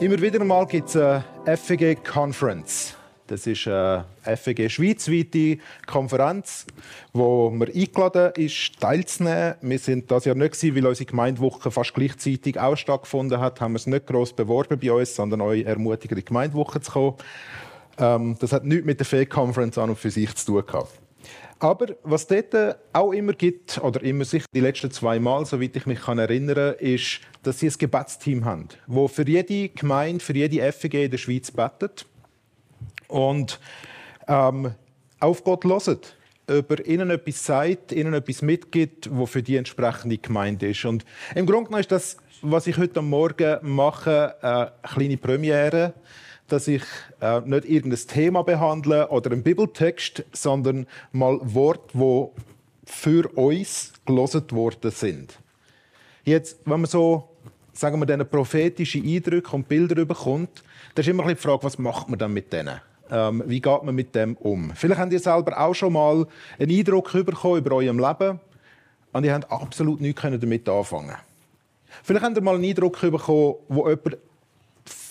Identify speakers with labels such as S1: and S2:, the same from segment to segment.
S1: Immer wieder mal gibt es eine FEG Conference. Das ist eine FEG schweizweite Konferenz, wo man eingeladen ist, teilzunehmen. Wir sind das Jahr nicht gewesen, weil unsere Gemeindewoche fast gleichzeitig auch stattgefunden hat. Haben wir es nicht gross beworben bei uns, sondern euch ermutigt, in die Gemeindewoche zu kommen. Ähm, das hat nichts mit der FEG Conference an und für sich zu tun gehabt. Aber was dort auch immer gibt, oder immer sich die letzten zwei Mal, soweit ich mich kann erinnern ist, dass sie ein Gebetsteam haben, wo für jede Gemeinde, für jede FEG in der Schweiz betet und ähm, auf Gott loset ob er ihnen etwas sagt, ihnen etwas mitgibt, was für die entsprechende Gemeinde ist. Und im Grunde genommen ist das, was ich heute Morgen mache, eine kleine Premiere dass ich äh, nicht irgendein Thema behandle oder einen Bibeltext, sondern mal Worte, wo für uns gelesen worden sind. Jetzt, wenn man so, sagen wir, diese prophetischen Eindrücke und Bilder bekommt, dann ist immer die Frage, was macht man dann mit denen? Ähm, wie geht man mit dem um? Vielleicht habt ihr selber auch schon mal einen Eindruck über eurem Leben und ihr habt absolut nichts damit anfangen Vielleicht habt ihr mal einen Eindruck bekommen, wo jemand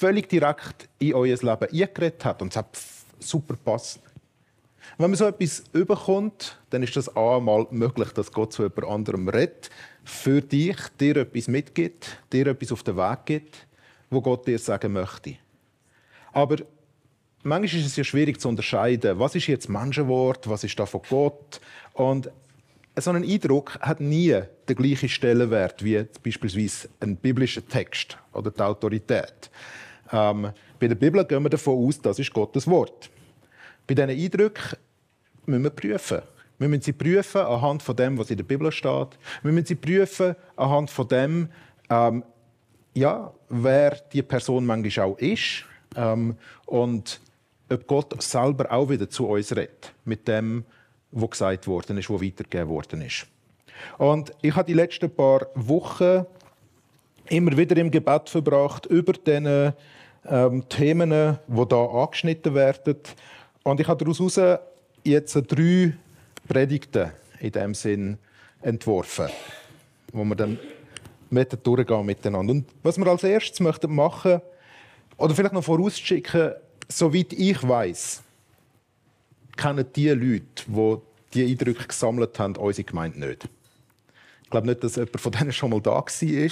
S1: völlig direkt in euer Leben eingeredet hat und es hat super passt. Wenn man so etwas überkommt, dann ist das einmal möglich, dass Gott zu jemand anderem redet, für dich, dir etwas mitgibt, dir etwas auf den Weg gibt, wo Gott dir sagen möchte. Aber manchmal ist es ja schwierig zu unterscheiden, was ist jetzt Menschenwort, was ist da von Gott. Und so ein Eindruck hat nie den gleichen Stellenwert wie beispielsweise ein biblischer Text oder die Autorität. Ähm, bei der Bibel gehen wir davon aus, das ist Gottes Wort. Bei diesen Eindrücken müssen wir prüfen. Wir müssen sie prüfen anhand von dem, was in der Bibel steht. Wir müssen sie prüfen anhand von dem, ähm, ja, wer die Person manchmal auch ist ähm, und ob Gott selber auch wieder zu uns redet mit dem, was gesagt worden ist, was weitergegeben worden ist. Und ich habe die letzten paar Wochen immer wieder im Gebet verbracht über diese ähm, Themen, die da angeschnitten werden. Und ich habe daraus jetzt drei Predigten in dem Sinn entworfen, wo wir dann mit durchgehen miteinander. Und was wir als erstes möchten machen, oder vielleicht noch vorausschicken, soweit ich weiß, kennen die Leute, die die Eindrücke gesammelt haben, unsere Gemeinde nicht. Ich glaube nicht, dass jemand von denen schon mal da war.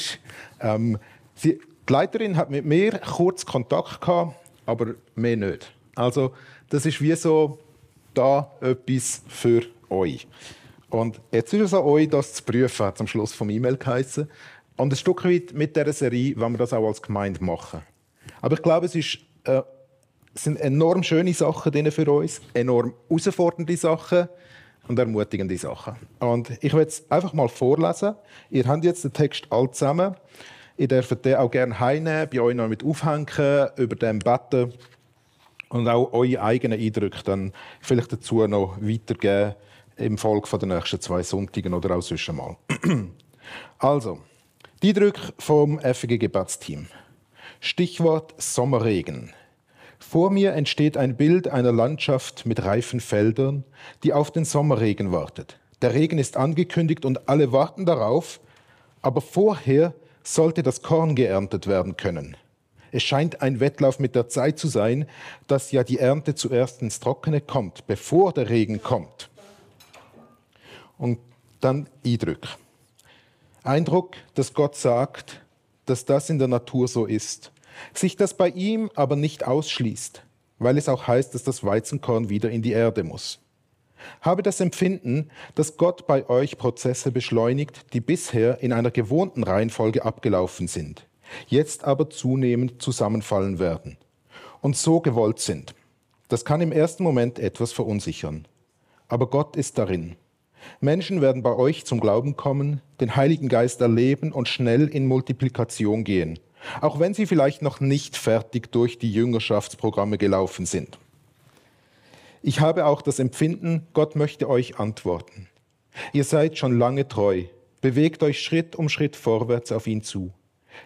S1: Ähm, sie, die Leiterin hat mit mir kurz Kontakt gehabt, aber mehr nicht. Also das ist wie so da etwas für euch. Und jetzt ist es an euch, das zu prüfen, hat am Schluss vom E-Mail geheißen. Und ein Stück weit mit dieser Serie wollen wir das auch als Gemeinde machen. Aber ich glaube, es ist äh, es sind enorm schöne Sachen drin für uns, enorm herausfordernde Sachen und ermutigende Sachen. Und ich werde es einfach mal vorlesen. Ihr habt jetzt den Text all zusammen. Ihr dürft den auch gerne heimnehmen, bei euch noch mit aufhängen, über dem beten und auch eure eigenen Eindrücke dann vielleicht dazu noch weitergeben im Folge der nächsten zwei Sonntagen oder auch sonst mal. also, die Eindrücke vom FG Gebetsteam. Stichwort Sommerregen. Vor mir entsteht ein Bild einer Landschaft mit reifen Feldern, die auf den Sommerregen wartet. Der Regen ist angekündigt und alle warten darauf, aber vorher sollte das Korn geerntet werden können. Es scheint ein Wettlauf mit der Zeit zu sein, dass ja die Ernte zuerst ins Trockene kommt, bevor der Regen kommt. Und dann Eindruck. Eindruck, dass Gott sagt, dass das in der Natur so ist sich das bei ihm aber nicht ausschließt, weil es auch heißt, dass das Weizenkorn wieder in die Erde muss. Habe das Empfinden, dass Gott bei euch Prozesse beschleunigt, die bisher in einer gewohnten Reihenfolge abgelaufen sind, jetzt aber zunehmend zusammenfallen werden und so gewollt sind. Das kann im ersten Moment etwas verunsichern. Aber Gott ist darin. Menschen werden bei euch zum Glauben kommen, den Heiligen Geist erleben und schnell in Multiplikation gehen – auch wenn sie vielleicht noch nicht fertig durch die Jüngerschaftsprogramme gelaufen sind. Ich habe auch das Empfinden, Gott möchte euch antworten. Ihr seid schon lange treu, bewegt euch Schritt um Schritt vorwärts auf ihn zu.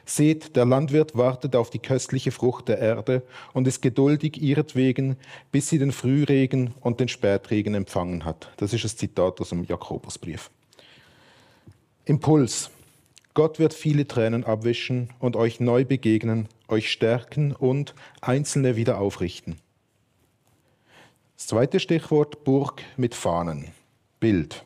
S1: Seht, der Landwirt wartet auf die köstliche Frucht der Erde und ist geduldig ihretwegen, bis sie den Frühregen und den Spätregen empfangen hat. Das ist das Zitat aus dem Jakobusbrief. Impuls. Gott wird viele Tränen abwischen und euch neu begegnen, euch stärken und Einzelne wieder aufrichten. Das zweite Stichwort Burg mit Fahnen. Bild.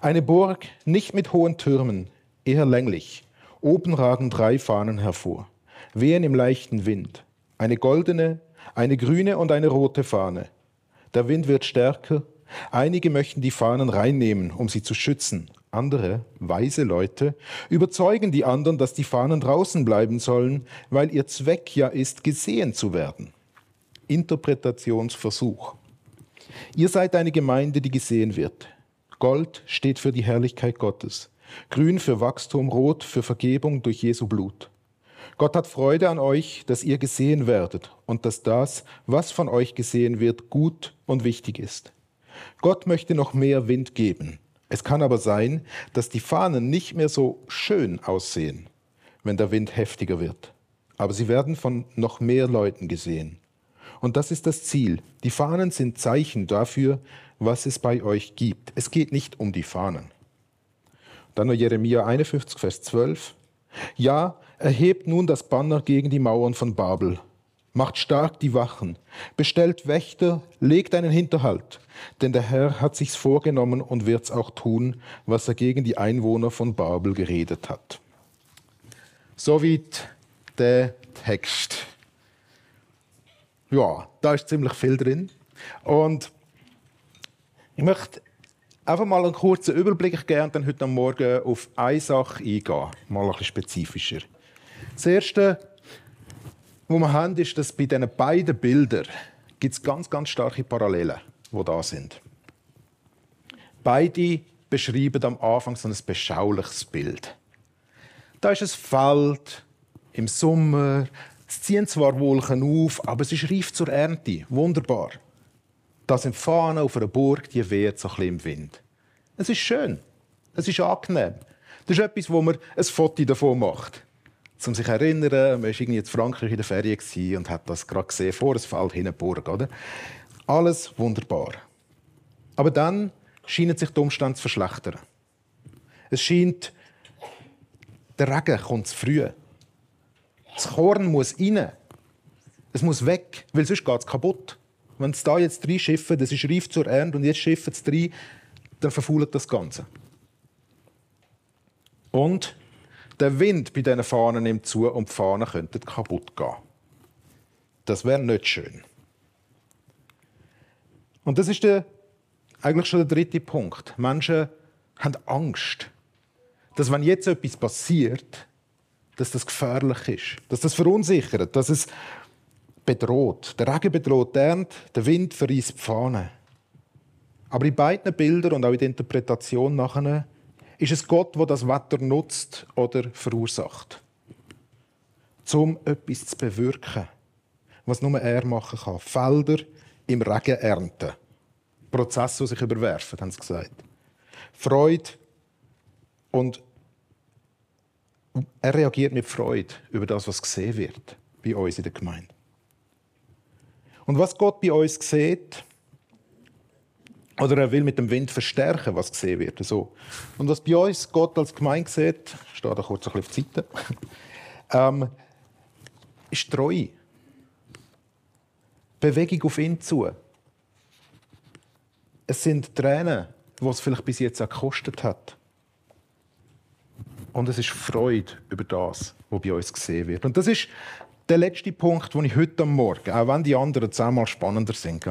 S1: Eine Burg nicht mit hohen Türmen, eher länglich. Oben ragen drei Fahnen hervor, wehen im leichten Wind. Eine goldene, eine grüne und eine rote Fahne. Der Wind wird stärker. Einige möchten die Fahnen reinnehmen, um sie zu schützen. Andere, weise Leute, überzeugen die anderen, dass die Fahnen draußen bleiben sollen, weil ihr Zweck ja ist, gesehen zu werden. Interpretationsversuch. Ihr seid eine Gemeinde, die gesehen wird. Gold steht für die Herrlichkeit Gottes, grün für Wachstum, rot für Vergebung durch Jesu Blut. Gott hat Freude an euch, dass ihr gesehen werdet und dass das, was von euch gesehen wird, gut und wichtig ist. Gott möchte noch mehr Wind geben. Es kann aber sein, dass die Fahnen nicht mehr so schön aussehen, wenn der Wind heftiger wird. Aber sie werden von noch mehr Leuten gesehen. Und das ist das Ziel. Die Fahnen sind Zeichen dafür, was es bei euch gibt. Es geht nicht um die Fahnen. Dann noch Jeremia 51, Vers 12. Ja, erhebt nun das Banner gegen die Mauern von Babel. Macht stark die Wachen, bestellt Wächter, legt einen Hinterhalt, denn der Herr hat sich's vorgenommen und wird's auch tun, was er gegen die Einwohner von Babel geredet hat. Soweit der Text ja, da ist ziemlich viel drin. Und ich möchte einfach mal einen kurzen Überblick geben und dann heute Morgen auf eine Sache eingehen, mal ein bisschen spezifischer. Das Erste, was wir haben, ist, dass bei diesen beiden Bildern gibt es ganz, ganz starke Parallelen, die da sind. Beide beschreiben am Anfang so ein beschauliches Bild. Da ist ein Feld im Sommer, es ziehen zwar Wolken auf, aber es ist reif zur Ernte. Wunderbar. Da sind Fahnen auf einer Burg, die weht so ein bisschen im Wind. Es ist schön. Es ist angenehm. Das ist etwas, wo man ein Foto davon macht. Um sich zu erinnern, man war irgendwie in Frankreich in der Ferien und hat das gerade gesehen, vor es fällt hin Burg. Oder? Alles wunderbar. Aber dann scheinen sich die Umstände zu verschlechtern. Es scheint, der Regen kommt zu früh. Das Korn muss rein. Es muss weg, weil sonst geht es kaputt. Wenn es da jetzt drei Schiffe, das ist reif zur Ernte und jetzt schiffen es drei, dann verfault das Ganze. Und der Wind bei diesen Fahnen nimmt zu und die Fahnen könnten kaputt gehen. Das wäre nicht schön. Und das ist der, eigentlich schon der dritte Punkt. Menschen haben Angst, dass wenn jetzt etwas passiert, dass das gefährlich ist, dass das verunsichert, dass es bedroht. Der Regen bedroht die Ernte, der Wind verreißt die Fahne. Aber in beiden Bildern und auch in der Interpretation nachher ist es Gott, der das Wetter nutzt oder verursacht, um etwas zu bewirken, was nur er machen kann. Felder im Regen ernten. Prozesse, die sich überwerfen, haben sie gesagt. Freude und er reagiert mit Freude über das, was gesehen wird bei uns in der Gemeinde. Und was Gott bei uns sieht, oder er will mit dem Wind verstärken, was gesehen wird. So. Und was bei uns Gott als Gemeinde sieht, steht da kurz auf die Seite, ähm, ist Treue. Bewegung auf ihn zu. Es sind Tränen, die es vielleicht bis jetzt auch gekostet hat. Und es ist Freude über das, was bei uns gesehen wird. Und das ist der letzte Punkt, den ich heute am Morgen, auch wenn die anderen zehnmal spannender sind,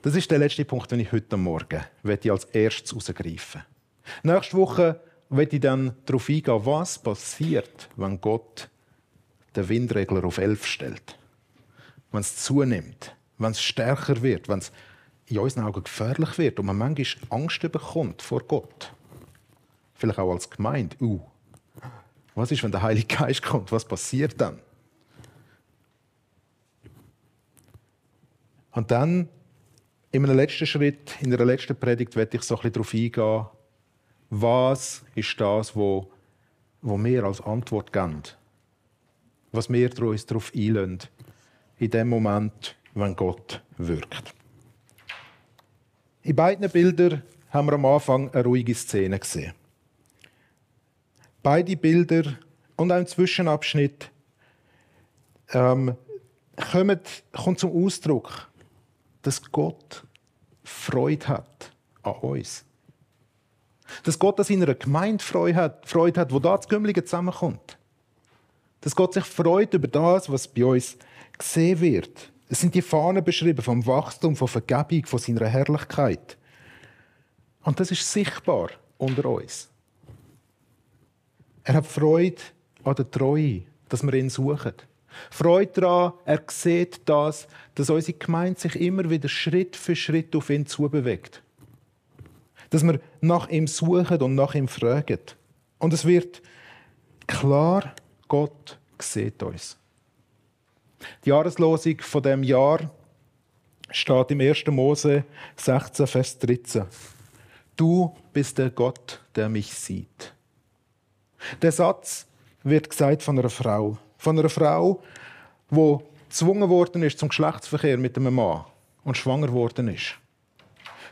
S1: das ist der letzte Punkt, den ich heute am Morgen als erstes herausgreifen Nächste Woche werde ich dann darauf eingehen, was passiert, wenn Gott den Windregler auf 11 stellt. Wenn es zunimmt, wenn es stärker wird, wenn es in unseren Augen gefährlich wird und man manchmal Angst bekommt vor Gott. Vielleicht auch als Gemeinde. Uh, was ist, wenn der Heilige Geist kommt? Was passiert dann? Und dann, in einem letzten Schritt, in einer letzten Predigt, werde ich so ein bisschen darauf eingehen, was ist das, wo, wo wir als Antwort geben. Was wir uns darauf einlösen, in dem Moment, wenn Gott wirkt. In beiden Bildern haben wir am Anfang eine ruhige Szene gesehen. Beide Bilder und auch im Zwischenabschnitt ähm, kommt, kommt zum Ausdruck, dass Gott Freude hat an uns. Dass Gott an seiner Gemeinde Freude hat, Freude hat wo da das Gümmelige zusammenkommt. Dass Gott sich freut über das, was bei uns gesehen wird. Es sind die Fahnen beschrieben vom Wachstum, von Vergebung, von seiner Herrlichkeit. Und das ist sichtbar unter uns. Er hat Freude an der Treue, dass wir ihn suchen. Freude daran, er sieht das, dass unsere Gemeinde sich immer wieder Schritt für Schritt auf ihn zubewegt. Dass wir nach ihm suchen und nach ihm fragen. Und es wird klar, Gott sieht uns. Die Jahreslosung von dem Jahr steht im 1. Mose 16, Vers 13. Du bist der Gott, der mich sieht. Der Satz wird gesagt von einer Frau. Von einer Frau, die gezwungen worden ist zum Geschlechtsverkehr mit einem Mann und schwanger worden ist.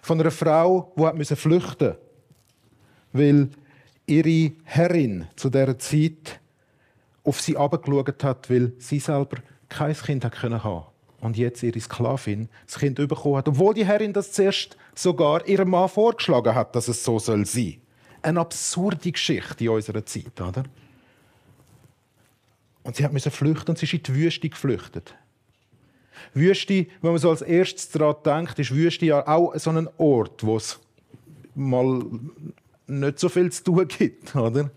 S1: Von einer Frau, die hat flüchten musste, weil ihre Herrin zu dieser Zeit auf sie abgeschaut hat, weil sie selber kein Kind hat können haben und jetzt ihre Sklavin das Kind bekommen hat, obwohl die Herrin das zuerst sogar ihrem Mann vorgeschlagen hat, dass es so soll sein. Eine absurde Geschichte in unserer Zeit, oder? Und sie musste flüchten und sie ist in die Wüste geflüchtet. Wüste, wenn man so als erstes daran denkt, ist Wüste ja auch so ein Ort, wo es mal nicht so viel zu tun gibt. Oder?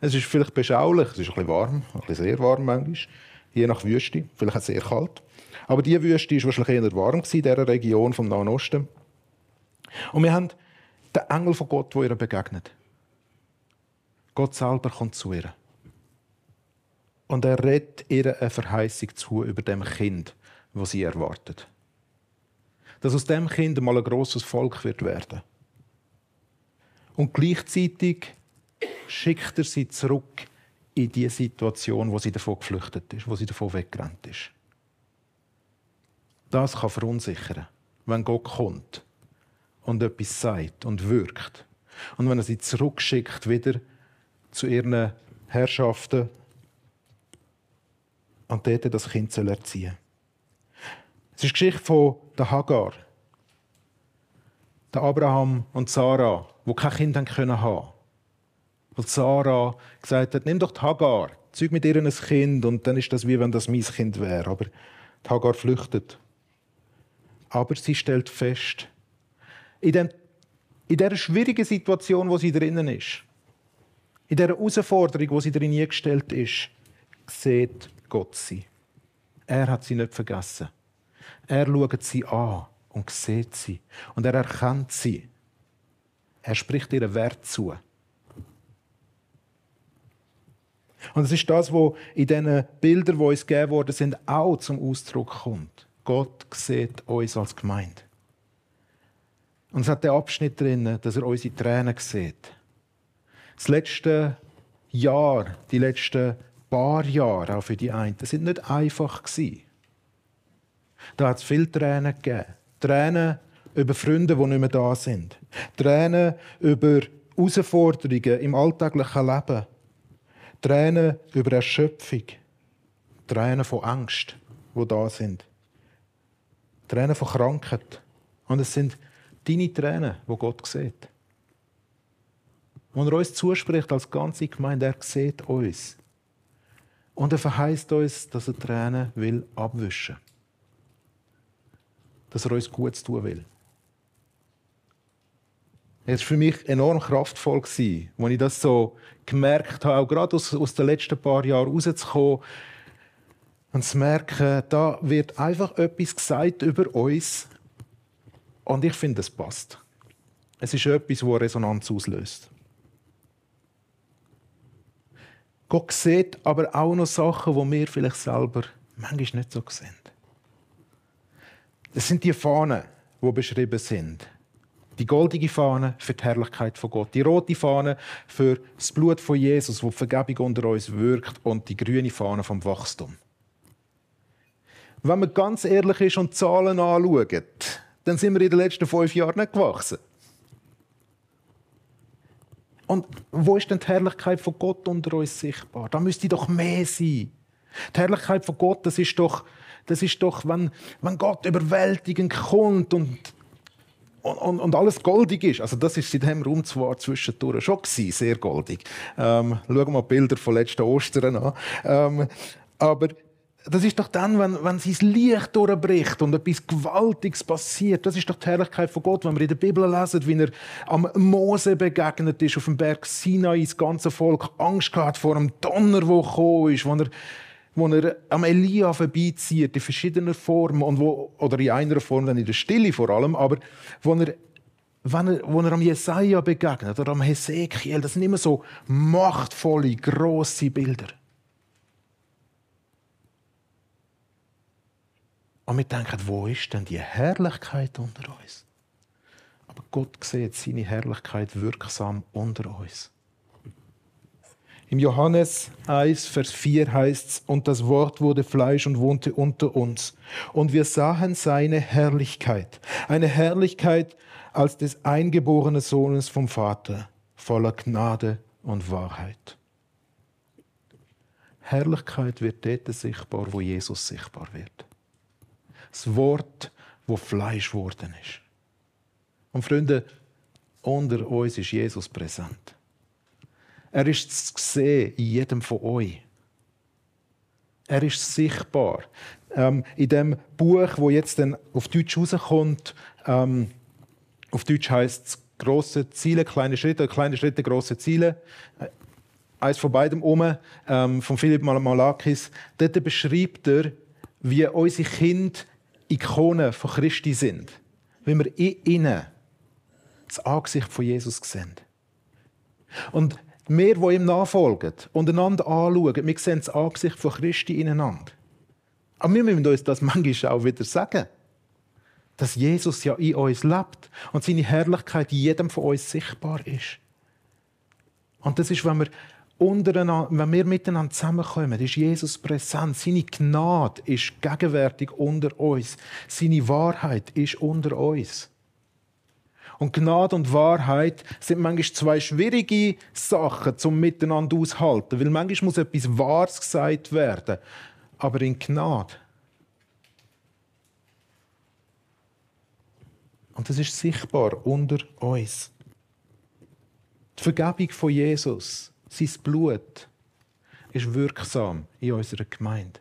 S1: Es ist vielleicht beschaulich, es ist ein bisschen warm, ein bisschen sehr warm manchmal, je nach Wüste, vielleicht auch sehr kalt. Aber die Wüste war wahrscheinlich eher warm in dieser Region vom Nahen Osten. Und wir haben den Engel von Gott, der ihr begegnet. Gott selber kommt zu ihr. Und er redet ihr eine Verheißung zu über dem Kind, das sie erwartet. Dass aus dem Kind mal ein großes Volk wird werden. Und gleichzeitig schickt er sie zurück in die Situation, wo sie davon geflüchtet ist, wo sie davon weggerannt ist. Das kann verunsichern, wenn Gott kommt und etwas sagt und wirkt. Und wenn er sie zurückschickt wieder zu ihren Herrschaften und dort das Kind soll erziehen Es ist die Geschichte von der Hagar. Abraham und Sarah, wo kein Kind haben können. Weil Sarah gesagt hat, nimm doch die Hagar, zeug mit ihr ein Kind und dann ist das wie wenn das mein Kind wäre. Aber die Hagar flüchtet. Aber sie stellt fest, in, dem, in dieser schwierigen Situation, wo sie drinnen ist, in dieser Herausforderung, wo sie drin gestellt ist, sieht Gott sie. Er hat sie nicht vergessen. Er schaut sie an und sieht sie. Und er erkennt sie. Er spricht ihren Wert zu. Und es ist das, was in diesen Bildern, die uns gegeben worden sind, auch zum Ausdruck kommt. Gott sieht uns als Gemeinde. Und es hat den Abschnitt drin, dass er unsere Tränen sieht. Das letzte Jahr, die letzten paar Jahre auch für die einen, das sind nicht einfach gewesen. Da hat es viele Tränen gegeben. Tränen über Freunde, die nicht mehr da sind. Tränen über Herausforderungen im alltäglichen Leben. Tränen über Erschöpfung. Tränen von Angst, wo da sind. Tränen von Krankheit. Und es sind deine Tränen, wo Gott sieht. Und er uns zuspricht als ganze Gemeinde, er sieht uns. Und er verheißt uns, dass er Tränen will abwischen. Dass er uns Gutes tun will. Es war für mich enorm kraftvoll, als ich das so gemerkt habe, auch gerade aus, aus den letzten paar Jahren rauszukommen und zu merken, da wird einfach etwas gesagt über uns und ich finde, es passt. Es ist etwas, das Resonanz auslöst. Gott sieht aber auch noch Sachen, die wir vielleicht selber manchmal nicht so sehen. Das sind die Fahnen, die beschrieben sind. Die goldige Fahne für die Herrlichkeit von Gott, die rote Fahne für das Blut von Jesus, wo die Vergebung unter uns wirkt, und die grüne Fahne vom Wachstum. Wenn man ganz ehrlich ist und Zahlen anschaut, dann sind wir in den letzten fünf Jahren nicht gewachsen. Und wo ist denn die Herrlichkeit von Gott unter uns sichtbar? Da müsste doch mehr sein. Die Herrlichkeit von Gott, das ist doch, das ist doch wenn, wenn Gott überwältigend kommt und, und, und, alles goldig ist. Also das ist in diesem Raum zwar zwischendurch schon gewesen, sehr goldig. Ähm, schauen wir mal Bilder von letzten Ostern an. Ähm, aber das ist doch dann, wenn, wenn sein Licht durchbricht und etwas Gewaltiges passiert. Das ist doch die Herrlichkeit von Gott, wenn wir in der Bibel lesen, wie er am Mose begegnet ist, auf dem Berg Sinai, das ganze Volk Angst gehabt vor dem Donner, der gekommen ist, wo er, wo er am Elia vorbeizieht, in verschiedenen Formen, und wo, oder in einer Form dann in der Stille vor allem, aber wo er wenn er, wo er am Jesaja begegnet oder am Hesekiel, das sind immer so machtvolle, grosse Bilder. Und wir denken, wo ist denn die Herrlichkeit unter uns? Aber Gott sieht seine Herrlichkeit wirksam unter uns. Im Johannes 1, Vers 4 heißt es, und das Wort wurde Fleisch und wohnte unter uns. Und wir sahen seine Herrlichkeit, eine Herrlichkeit als des eingeborenen Sohnes vom Vater, voller Gnade und Wahrheit. Herrlichkeit wird dort sichtbar, wo Jesus sichtbar wird das Wort, wo Fleisch geworden ist. Und Freunde, unter uns ist Jesus präsent. Er ist zu sehen in jedem von euch. Er ist sichtbar. Ähm, in dem Buch, wo jetzt dann auf Deutsch rauskommt, ähm, auf Deutsch heißt es große Ziele, kleine Schritte, kleine Schritte, große Ziele. Äh, eins von beidem um, ähm, von Philipp Malakis. Dort beschreibt er, wie unsere Kinder Ikonen von Christi sind, wenn wir in ihnen das Angesicht von Jesus sehen. Und wir, die ihm nachfolgen und einander anschauen, wir sehen das Angesicht von Christi ineinander. Aber wir müssen uns das manchmal auch wieder sagen. Dass Jesus ja in uns lebt und seine Herrlichkeit jedem von uns sichtbar ist. Und das ist, wenn wir wenn wir miteinander zusammenkommen, ist Jesus präsent. Seine Gnade ist gegenwärtig unter uns. Seine Wahrheit ist unter uns. Und Gnade und Wahrheit sind manchmal zwei schwierige Sachen zum Miteinander aushalten, weil manchmal muss etwas Wahres gesagt werden. Aber in Gnade. Und das ist sichtbar unter uns. Die Vergebung von Jesus sein Blut ist wirksam in unserer Gemeinde.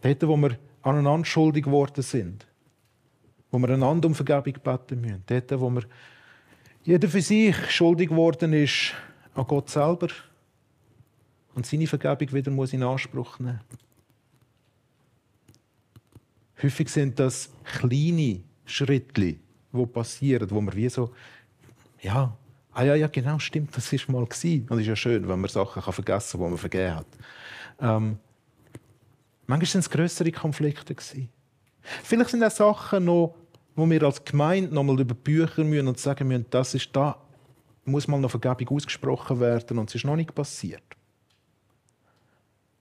S1: Dort, wo wir aneinander schuldig geworden sind, wo wir einander um Vergebung beten müssen, dort, wo wir jeder für sich schuldig geworden ist an Gott selber und seine Vergebung wieder muss in Anspruch nehmen. Häufig sind das kleine Schritte, die passieren, wo wir wie so, ja, Ah ja, ja, genau, stimmt, das ist mal gewesen. Und es ist ja schön, wenn man Sachen kann vergessen kann, die man vergeben hat. Ähm, manchmal sind es größere Konflikte gewesen. Vielleicht sind es Sachen noch, wo wir als Gemeinde noch mal über Bücher müssen und sagen müssen, das ist da, muss mal noch Vergebung ausgesprochen werden und es ist noch nicht passiert.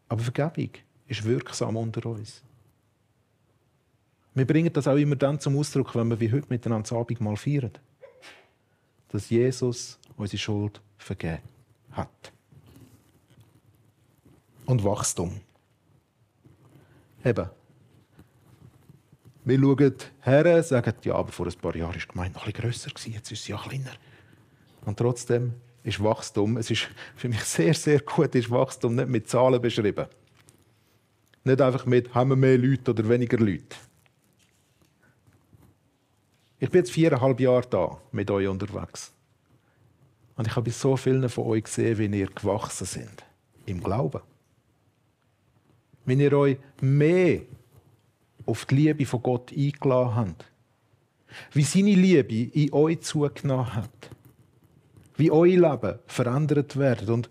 S1: Aber Vergebung ist wirksam unter uns. Wir bringen das auch immer dann zum Ausdruck, wenn wir wie heute miteinander das Abendmahl feiern dass Jesus unsere Schuld vergeben hat. Und Wachstum. Eben. Wir schauen her, sagen, ja, aber vor ein paar Jahren war die Gemeinde noch bisschen grösser, jetzt ist sie ja kleiner. Und trotzdem ist Wachstum, es ist für mich sehr, sehr gut, ist Wachstum nicht mit Zahlen beschrieben. Nicht einfach mit, haben wir mehr Leute oder weniger Leute. Ich bin jetzt viereinhalb Jahre da mit euch unterwegs. Und ich habe so vielen von euch gesehen, wie ihr gewachsen sind. Im Glauben. Wenn ihr euch mehr auf die Liebe von Gott eingeladen habt. Wie seine Liebe in euch zugenommen hat. Wie euer Leben verändert wird. Und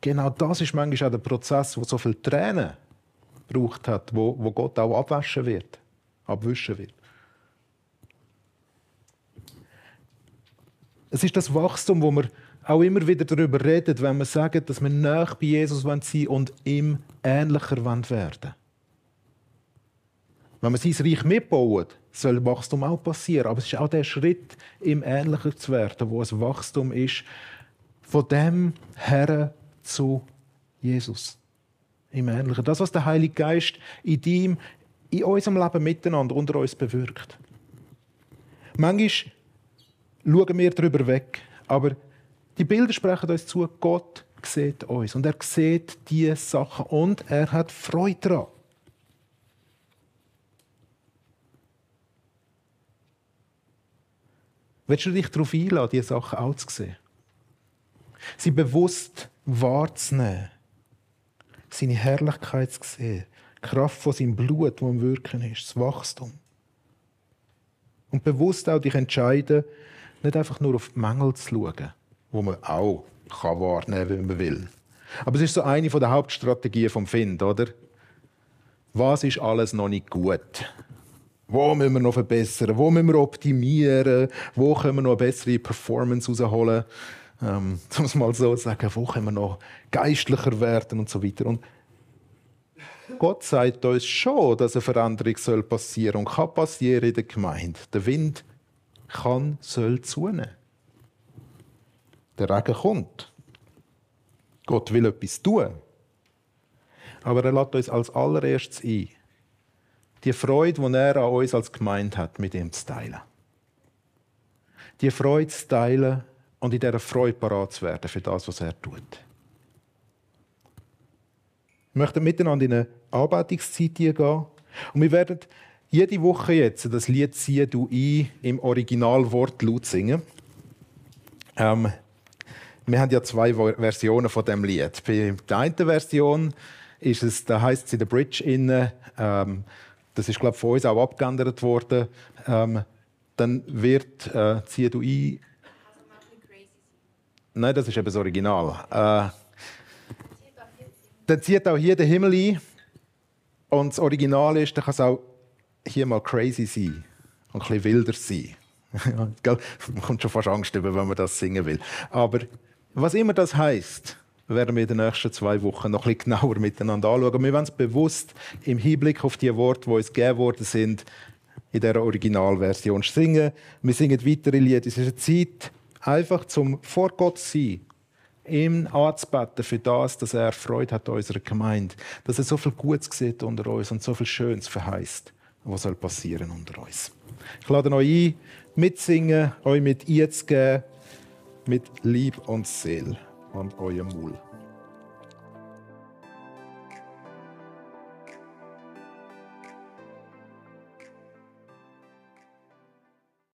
S1: genau das ist manchmal auch der Prozess, wo so viel Tränen braucht hat, wo, wo Gott auch abwaschen wird, abwischen wird. Es ist das Wachstum, wo wir auch immer wieder darüber reden, wenn wir sagen, dass wir nach bei Jesus sein wollen und ihm ähnlicher werden wollen. Wenn wir sein Reich mitbauen, soll Wachstum auch passieren. Aber es ist auch der Schritt, ihm ähnlicher zu werden, wo es Wachstum ist, von dem Herren zu Jesus. im Ähnlichen. Das, was der Heilige Geist in ihm, in unserem Leben miteinander unter uns bewirkt. Manchmal schauen wir darüber weg, aber die Bilder sprechen uns zu, Gott sieht uns und er sieht diese Sachen und er hat Freude daran. Willst du dich darauf einladen, diese Sachen auch zu sehen? Sie bewusst wahrzunehmen. Seine Herrlichkeit zu sehen. Die Kraft von seinem Blut, das am Wirken ist. Das Wachstum. Und bewusst auch dich entscheiden, nicht einfach nur auf die Mängel zu schauen, wo man auch kann wahrnehmen kann, wenn man will. Aber es ist so eine der Hauptstrategien vom Find, oder? Was ist alles noch nicht gut? Wo müssen wir noch verbessern? Wo müssen wir optimieren? Wo können wir noch eine bessere Performance rausholen? Ähm, um es mal so zu sagen, wo können wir noch geistlicher werden und so weiter. Und Gott sagt uns schon, dass eine Veränderung soll passieren und kann passieren in der Gemeinde. Der Wind kann, soll zunehmen. Der Regen kommt. Gott will etwas tun. Aber er lädt uns als allererstes ein, die Freude, die er an uns als Gemeinde hat, mit ihm zu teilen. Die Freude zu teilen und in dieser Freude parat zu werden für das, was er tut. Wir möchten miteinander in eine Arbeitungszeit gehen. Und wir werden jede Woche jetzt das Lied «Siehe du ein» im Originalwort laut singen. Ähm, wir haben ja zwei Versionen von dem Lied. Bei der einen Version ist es, da heißt es in der Bridge inne, ähm, das ist, glaube ich, von uns auch abgeändert worden. Ähm, dann wird äh, «Zieh du ein». Nein, das ist eben das Original. Äh, dann zieht auch hier der Himmel ein. Und das Original ist, dann kann es auch hier mal crazy sein und ein bisschen wilder sein. man kommt schon fast Angst über, wenn man das singen will. Aber was immer das heißt, werden wir in den nächsten zwei Wochen noch ein bisschen genauer miteinander anschauen. Wir wollen es bewusst im Hinblick auf die Worte, die uns gegeben worden sind, in dieser Originalversion singen. Wir singen weitere Lieder. Es ist eine Zeit, einfach zum vor Gott sein, ihm anzubeten für das, dass er Freude hat an unserer Gemeinde, dass er so viel Gutes sieht unter uns und so viel Schönes verheißt, was soll passieren unter uns. Ich lade euch ein, mitsingen, euch mit einzugeben, mit Lieb und Seele an eurem Mund.